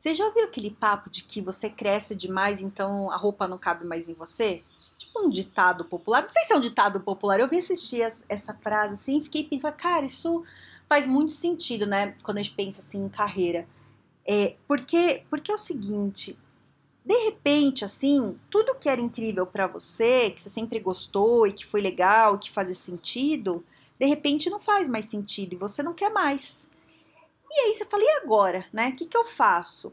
Você já ouviu aquele papo de que você cresce demais, então a roupa não cabe mais em você? Tipo um ditado popular. Não sei se é um ditado popular. Eu vi esses dias essa frase assim e fiquei pensando, cara, isso faz muito sentido, né? Quando a gente pensa assim em carreira. É, porque, porque é o seguinte, de repente, assim, tudo que era incrível para você, que você sempre gostou e que foi legal, que fazia sentido, de repente não faz mais sentido e você não quer mais. E aí você fala, e agora, né? O que, que eu faço?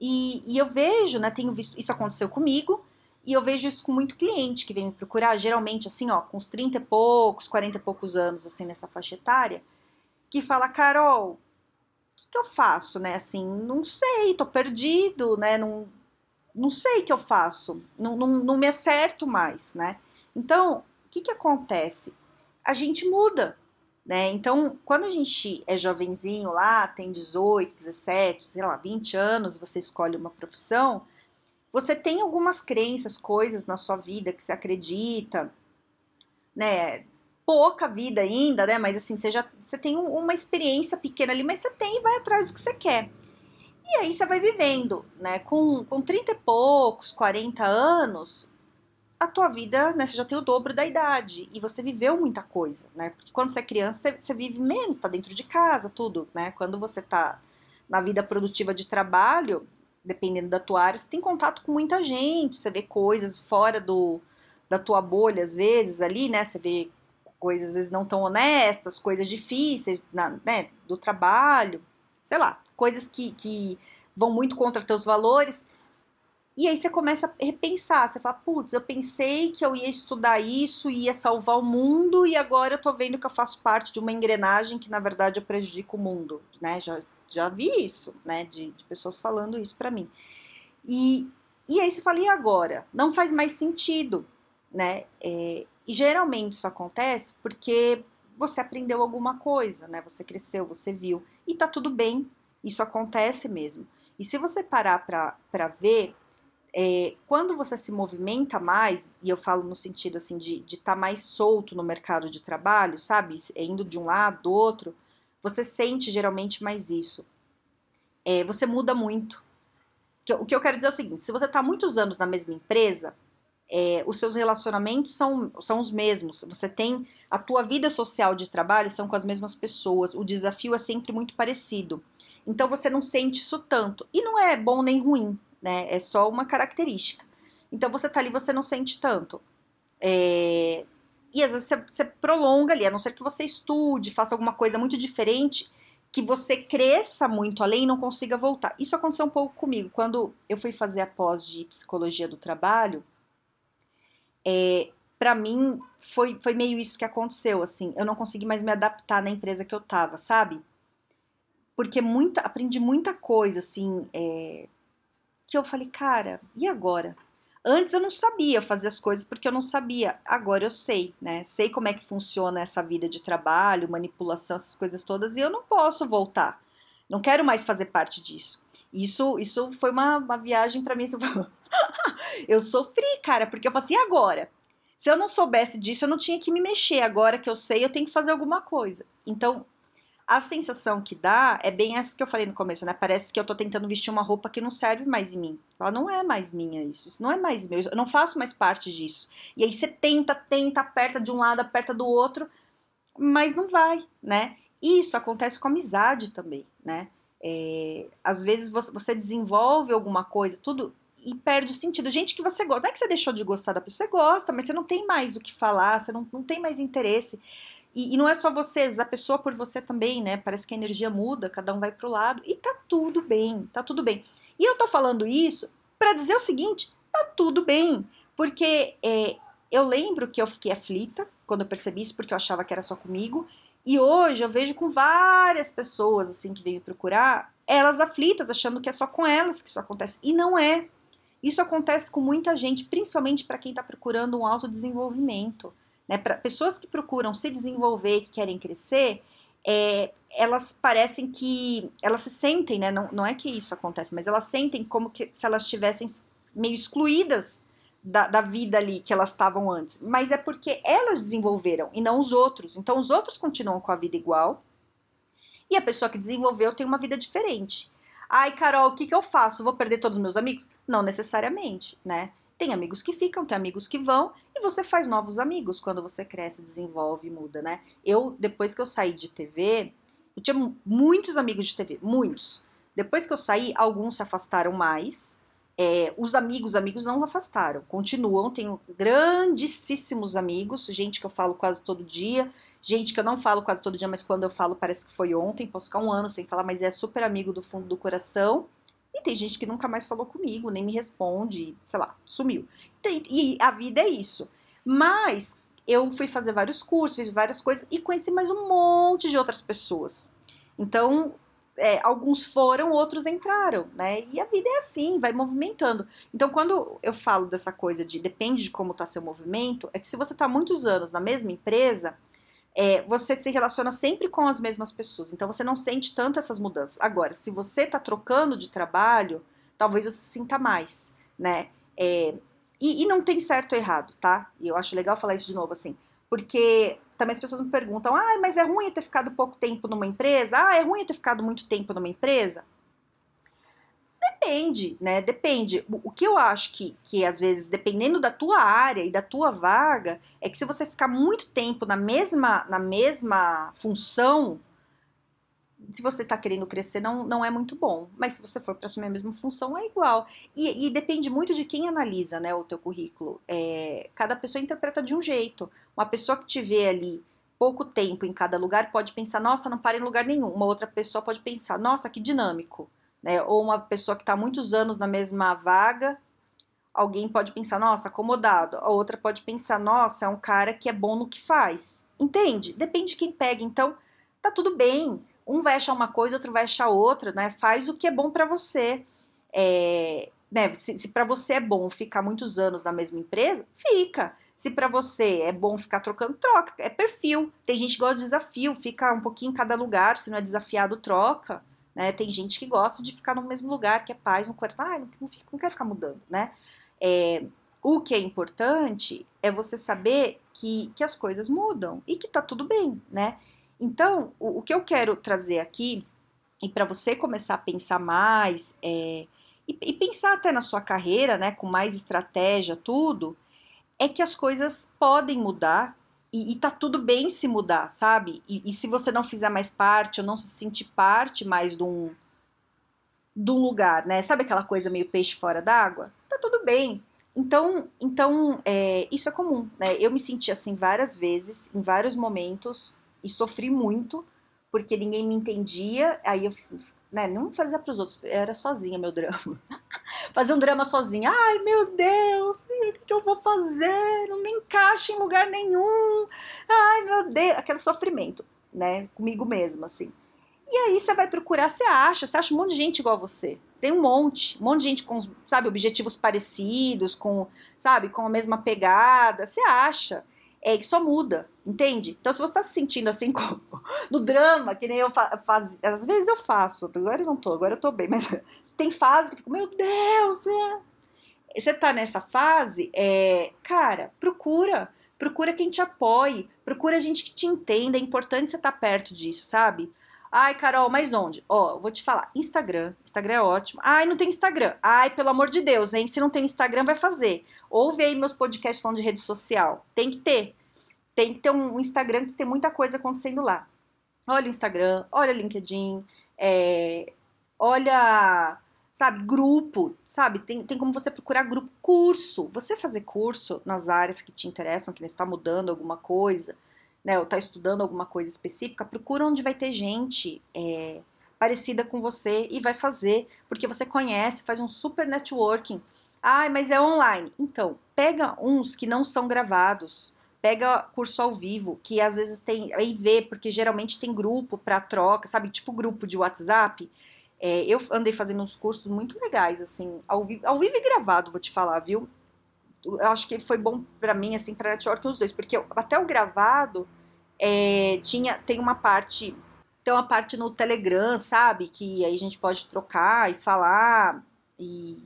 E, e eu vejo, né? Tenho visto, isso aconteceu comigo, e eu vejo isso com muito cliente que vem me procurar, geralmente assim, ó, com uns 30 e poucos, 40 e poucos anos, assim, nessa faixa etária, que fala, Carol, o que, que eu faço, né? Assim, não sei, tô perdido, né? Não, não sei o que eu faço, não, não, não me acerto mais, né? Então, o que, que acontece? A gente muda, né? Então, quando a gente é jovenzinho lá, tem 18, 17, sei lá, 20 anos, você escolhe uma profissão, você tem algumas crenças, coisas na sua vida que você acredita, né? Pouca vida ainda, né? Mas assim, você já você tem uma experiência pequena ali, mas você tem e vai atrás do que você quer. E aí você vai vivendo, né? Com, com 30 e poucos, 40 anos, a tua vida, né, você já tem o dobro da idade e você viveu muita coisa, né? Porque quando você é criança, você, você vive menos, tá dentro de casa, tudo, né? Quando você tá na vida produtiva de trabalho, dependendo da tua área, você tem contato com muita gente, você vê coisas fora do, da tua bolha, às vezes, ali, né? Você vê coisas, às vezes, não tão honestas, coisas difíceis, na, né, do trabalho, sei lá, coisas que, que vão muito contra teus valores. E aí você começa a repensar, você fala, putz, eu pensei que eu ia estudar isso, ia salvar o mundo, e agora eu tô vendo que eu faço parte de uma engrenagem que, na verdade, eu prejudico o mundo, né? Já, já vi isso, né? De, de pessoas falando isso para mim. E, e aí você fala, e agora? Não faz mais sentido, né? É, e geralmente isso acontece porque você aprendeu alguma coisa, né? Você cresceu, você viu, e tá tudo bem, isso acontece mesmo. E se você parar para ver, é, quando você se movimenta mais, e eu falo no sentido assim de estar tá mais solto no mercado de trabalho, sabe? Indo de um lado, do outro, você sente geralmente mais isso. É, você muda muito. O que eu quero dizer é o seguinte: se você está muitos anos na mesma empresa, é, os seus relacionamentos são, são os mesmos. Você tem a tua vida social de trabalho são com as mesmas pessoas. O desafio é sempre muito parecido. Então você não sente isso tanto. E não é bom nem ruim né? É só uma característica. Então você tá ali, você não sente tanto. É... E às vezes você, você prolonga ali, a não ser que você estude, faça alguma coisa muito diferente, que você cresça muito além e não consiga voltar. Isso aconteceu um pouco comigo. Quando eu fui fazer a pós de psicologia do trabalho, é, para mim foi, foi meio isso que aconteceu, assim, eu não consegui mais me adaptar na empresa que eu tava, sabe? Porque muita, aprendi muita coisa, assim, é, que eu falei, cara, e agora? Antes eu não sabia fazer as coisas porque eu não sabia. Agora eu sei, né? Sei como é que funciona essa vida de trabalho, manipulação, essas coisas todas, e eu não posso voltar. Não quero mais fazer parte disso. Isso, isso foi uma, uma viagem para mim. eu sofri, cara, porque eu falei assim, e agora? Se eu não soubesse disso, eu não tinha que me mexer. Agora que eu sei, eu tenho que fazer alguma coisa. Então, a sensação que dá é bem essa que eu falei no começo, né? Parece que eu tô tentando vestir uma roupa que não serve mais em mim. Ela não é mais minha isso, isso não é mais meu, eu não faço mais parte disso. E aí você tenta, tenta, aperta de um lado, aperta do outro, mas não vai, né? Isso acontece com amizade também, né? É, às vezes você, você desenvolve alguma coisa, tudo, e perde o sentido. Gente que você gosta, não é que você deixou de gostar da pessoa, você gosta, mas você não tem mais o que falar, você não, não tem mais interesse. E, e, não é só vocês, a pessoa por você também, né? Parece que a energia muda, cada um vai pro lado e tá tudo bem, tá tudo bem. E eu tô falando isso para dizer o seguinte: tá tudo bem, porque é, eu lembro que eu fiquei aflita quando eu percebi isso, porque eu achava que era só comigo. E hoje eu vejo com várias pessoas assim que vêm me procurar, elas aflitas, achando que é só com elas que isso acontece. E não é. Isso acontece com muita gente, principalmente para quem está procurando um autodesenvolvimento. Né? Para pessoas que procuram se desenvolver, que querem crescer, é, elas parecem que. Elas se sentem, né? Não, não é que isso acontece, mas elas sentem como que se elas estivessem meio excluídas da, da, vida ali que elas estavam antes. Mas é porque elas desenvolveram e não os outros. Então os outros continuam com a vida igual. E a pessoa que desenvolveu tem uma vida diferente. Ai, Carol, o que, que eu faço? Vou perder todos os meus amigos? Não necessariamente, né? Tem amigos que ficam, tem amigos que vão, e você faz novos amigos quando você cresce, desenvolve, muda, né? Eu, depois que eu saí de TV, eu tinha muitos amigos de TV, muitos. Depois que eu saí, alguns se afastaram mais. É, os amigos, amigos não afastaram, continuam. Tenho grandíssimos amigos, gente que eu falo quase todo dia, gente que eu não falo quase todo dia, mas quando eu falo parece que foi ontem. Posso ficar um ano sem falar, mas é super amigo do fundo do coração. E tem gente que nunca mais falou comigo, nem me responde, sei lá, sumiu. E a vida é isso. Mas eu fui fazer vários cursos, fiz várias coisas e conheci mais um monte de outras pessoas. Então, é, alguns foram, outros entraram, né? E a vida é assim, vai movimentando. Então, quando eu falo dessa coisa de depende de como está seu movimento, é que se você está muitos anos na mesma empresa, é, você se relaciona sempre com as mesmas pessoas, então você não sente tanto essas mudanças. Agora, se você está trocando de trabalho, talvez você sinta mais, né? É, e, e, não tem certo ou errado, tá? E eu acho legal falar isso de novo, assim, porque também as pessoas me perguntam, ah, mas é ruim eu ter ficado pouco tempo numa empresa? Ah, é ruim eu ter ficado muito tempo numa empresa? Depende, né? Depende. O, que eu acho que, que, às vezes, dependendo da tua área e da tua vaga, é que se você ficar muito tempo na mesma, na mesma função, se você está querendo crescer, não, não é muito bom. Mas se você for para assumir a mesma função, é igual. E, e, depende muito de quem analisa né, o teu currículo. É, cada pessoa interpreta de um jeito. Uma pessoa que te vê ali pouco tempo em cada lugar pode pensar, nossa, não para em lugar nenhum. Uma outra pessoa pode pensar, nossa, que dinâmico né? Ou uma pessoa que está muitos anos na mesma vaga, alguém pode pensar, nossa, acomodado. A outra pode pensar, nossa, é um cara que é bom no que faz. Entende? Depende de quem pega. Então, tá tudo bem. Um vai achar uma coisa, outro vai achar outra, né? Faz o que é bom para você. É, né? Se, se para você é bom ficar muitos anos na mesma empresa, fica. Se para você é bom ficar trocando, troca. É perfil. Tem gente que gosta de desafio, fica um pouquinho em cada lugar. Se não é desafiado, troca. Né? Tem gente que gosta de ficar no mesmo lugar, que é paz no coração. Ah, não, não, fico, não quero ficar mudando, né? É, o que é importante é você saber que, que as coisas mudam e que tá tudo bem, né? Então, o, o que eu quero trazer aqui, e para você começar a pensar mais, é, e, e, pensar até na sua carreira, né, com mais estratégia, tudo, é que as coisas podem mudar e, e tá tudo bem se mudar, sabe? E, e, se você não fizer mais parte ou não se sentir parte mais de um, de um lugar, né? Sabe aquela coisa meio peixe fora d'água? Tá tudo bem. Então, então é, isso é comum, né? Eu me senti assim várias vezes, em vários momentos, e sofri muito, porque ninguém me entendia. Aí eu né, não fazia para os outros, era sozinha meu drama. Fazer um drama sozinha. Ai, meu Deus, o que eu vou fazer? Não me encaixa em lugar nenhum. Ai, meu Deus, aquele sofrimento, né, comigo mesma, assim. E aí você vai procurar, você acha, você acha um monte de gente igual a você. Tem um monte, um monte de gente com, sabe, objetivos parecidos, com, sabe, com a mesma pegada, você acha é que só muda, entende? Então, se você está se sentindo assim com, no drama, que nem eu faço, às vezes eu faço, agora eu não tô, agora eu tô bem, mas tem fase que eu fico, meu Deus, é... você tá nessa fase, é, cara, procura, procura quem te apoie, procura gente que te entenda, é importante você estar tá perto disso, sabe? Ai, Carol, mas onde? Ó, vou te falar, Instagram, Instagram é ótimo. Ai, não tem Instagram. Ai, pelo amor de Deus, hein? Se não tem Instagram, vai fazer. Ouve aí meus podcasts falando de rede social. Tem que ter. Tem que ter um Instagram que tem muita coisa acontecendo lá. Olha o Instagram, olha o LinkedIn, é, olha, sabe, grupo, sabe? Tem, tem como você procurar grupo, curso. Você fazer curso nas áreas que te interessam, que está mudando alguma coisa, né? Ou está estudando alguma coisa específica, procura onde vai ter gente é, parecida com você e vai fazer, porque você conhece, faz um super networking Ai, mas é online. Então, pega uns que não são gravados. Pega curso ao vivo, que às vezes tem. Aí vê, porque geralmente tem grupo para troca, sabe? Tipo grupo de WhatsApp. É, eu andei fazendo uns cursos muito legais, assim, ao vivo, ao vivo e gravado, vou te falar, viu? Eu acho que foi bom para mim, assim, pra network os dois, porque eu, até o gravado é, tinha, tem uma parte, tem uma parte no Telegram, sabe? Que aí a gente pode trocar e falar, e,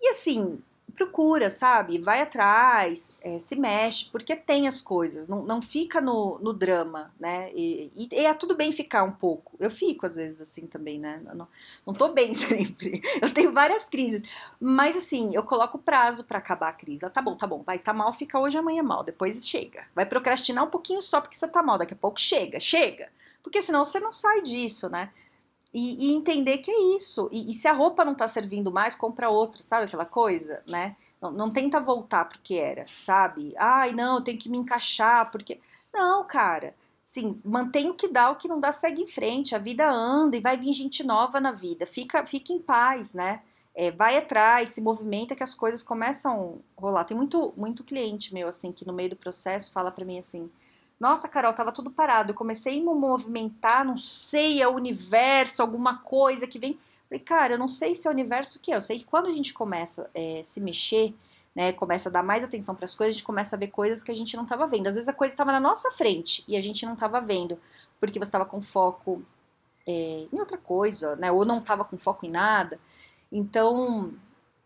e assim, procura, sabe? Vai atrás, é, se mexe, porque tem as coisas, não, não fica no, no drama, né? E, e, e, é tudo bem ficar um pouco. Eu fico, às vezes, assim também, né? Não, não tô bem sempre. Eu tenho várias crises. Mas, assim, eu coloco prazo para acabar a crise. Ah, tá bom, tá bom, vai tá mal, fica hoje, amanhã mal, depois chega. Vai procrastinar um pouquinho só porque você tá mal, daqui a pouco chega, chega. Porque senão você não sai disso, né? E, e, entender que é isso. E, e, se a roupa não tá servindo mais, compra outra, sabe aquela coisa, né? Não, não tenta voltar pro que era, sabe? Ai, não, eu tenho que me encaixar, porque. Não, cara. Sim, mantém o que dá, o que não dá, segue em frente. A vida anda e vai vir gente nova na vida. Fica, fica em paz, né? É, vai atrás, se movimenta que as coisas começam a rolar. Tem muito, muito cliente meu, assim, que no meio do processo fala para mim assim: nossa, Carol, tava tudo parado. Eu comecei a me movimentar, não sei, é o universo, alguma coisa que vem. Falei, cara, eu não sei se é o universo o que é. Eu sei que quando a gente começa a é, se mexer, né, começa a dar mais atenção para as coisas, a gente começa a ver coisas que a gente não estava vendo. Às vezes a coisa estava na nossa frente e a gente não estava vendo, porque você estava com foco é, em outra coisa, né, ou não estava com foco em nada. Então,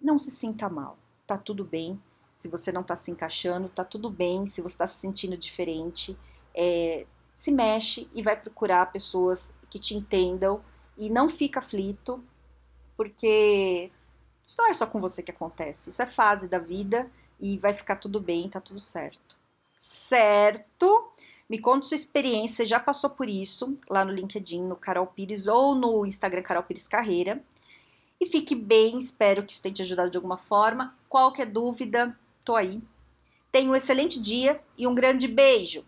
não se sinta mal, tá tudo bem. Se você não está se encaixando, tá tudo bem. Se você está se sentindo diferente, é, se mexe e vai procurar pessoas que te entendam e não fica aflito, porque isso não é só com você que acontece. Isso é fase da vida e vai ficar tudo bem, tá tudo certo. Certo? Me conta sua experiência, você já passou por isso lá no LinkedIn, no Carol Pires ou no Instagram Carol Pires Carreira. E fique bem, espero que isso tenha te ajudado de alguma forma. Qualquer dúvida, tô aí. Tenha um excelente dia e um grande beijo!